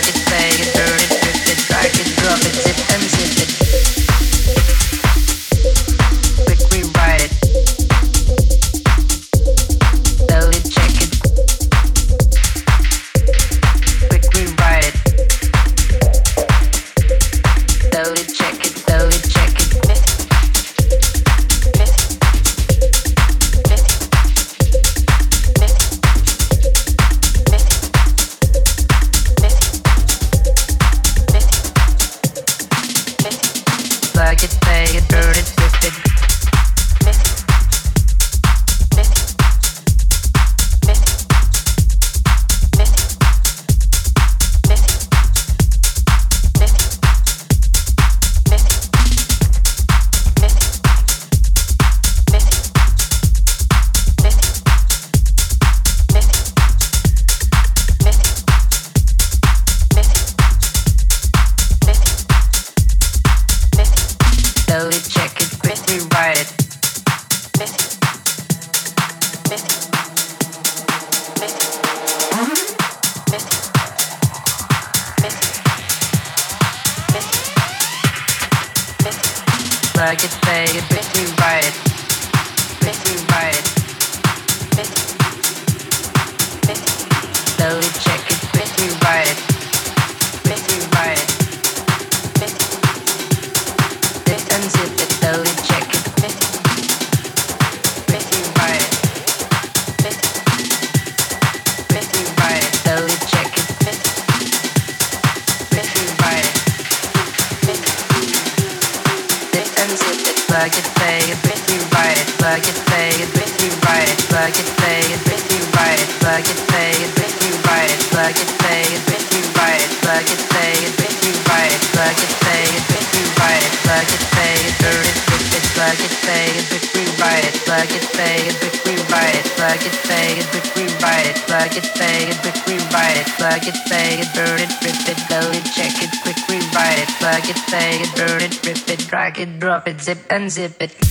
get unzip it.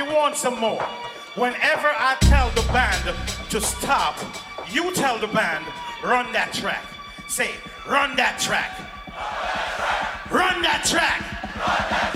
You want some more, whenever I tell the band to stop, you tell the band, run that track. Say, run that track. Run that track. Run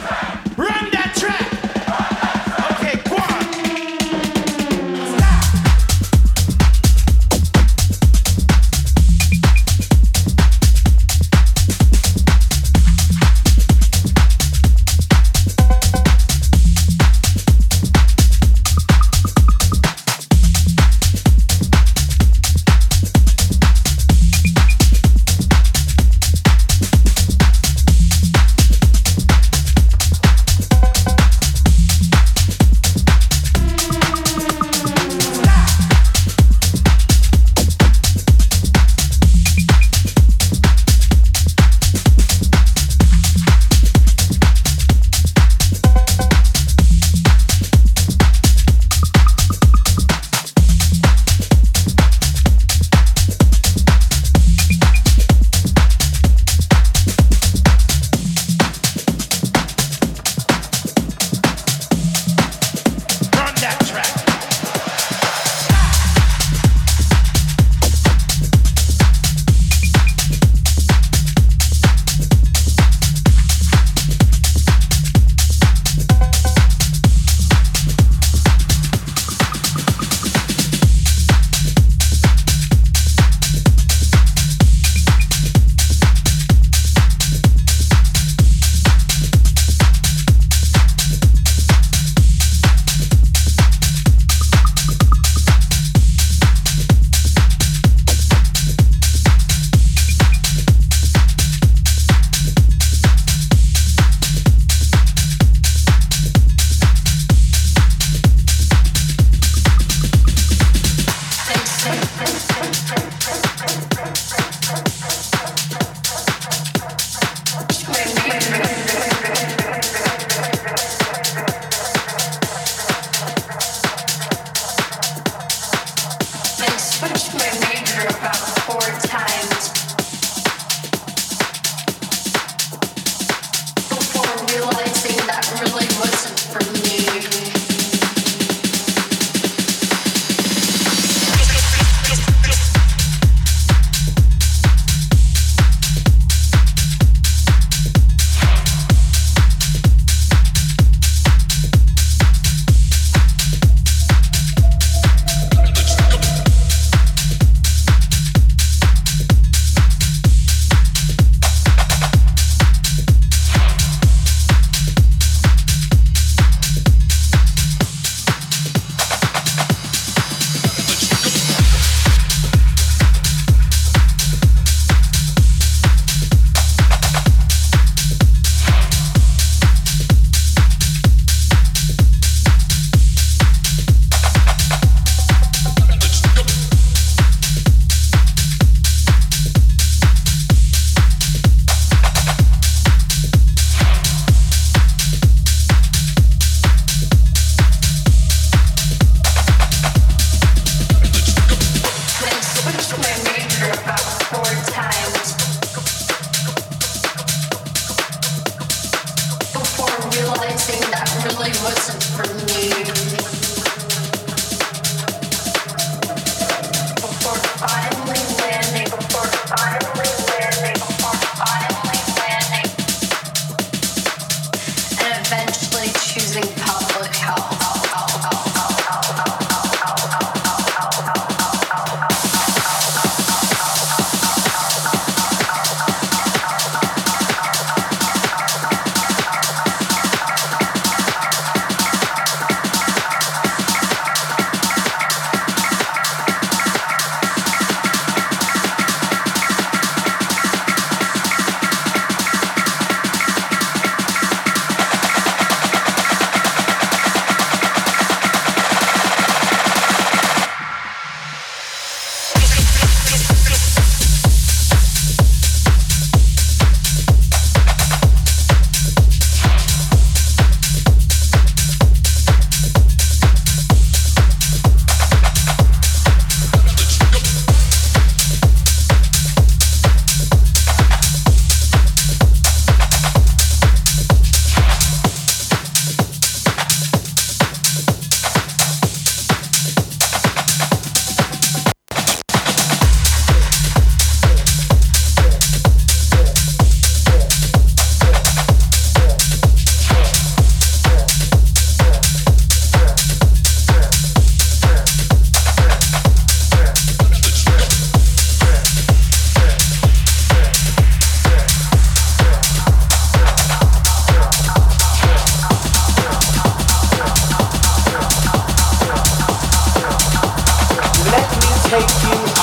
take you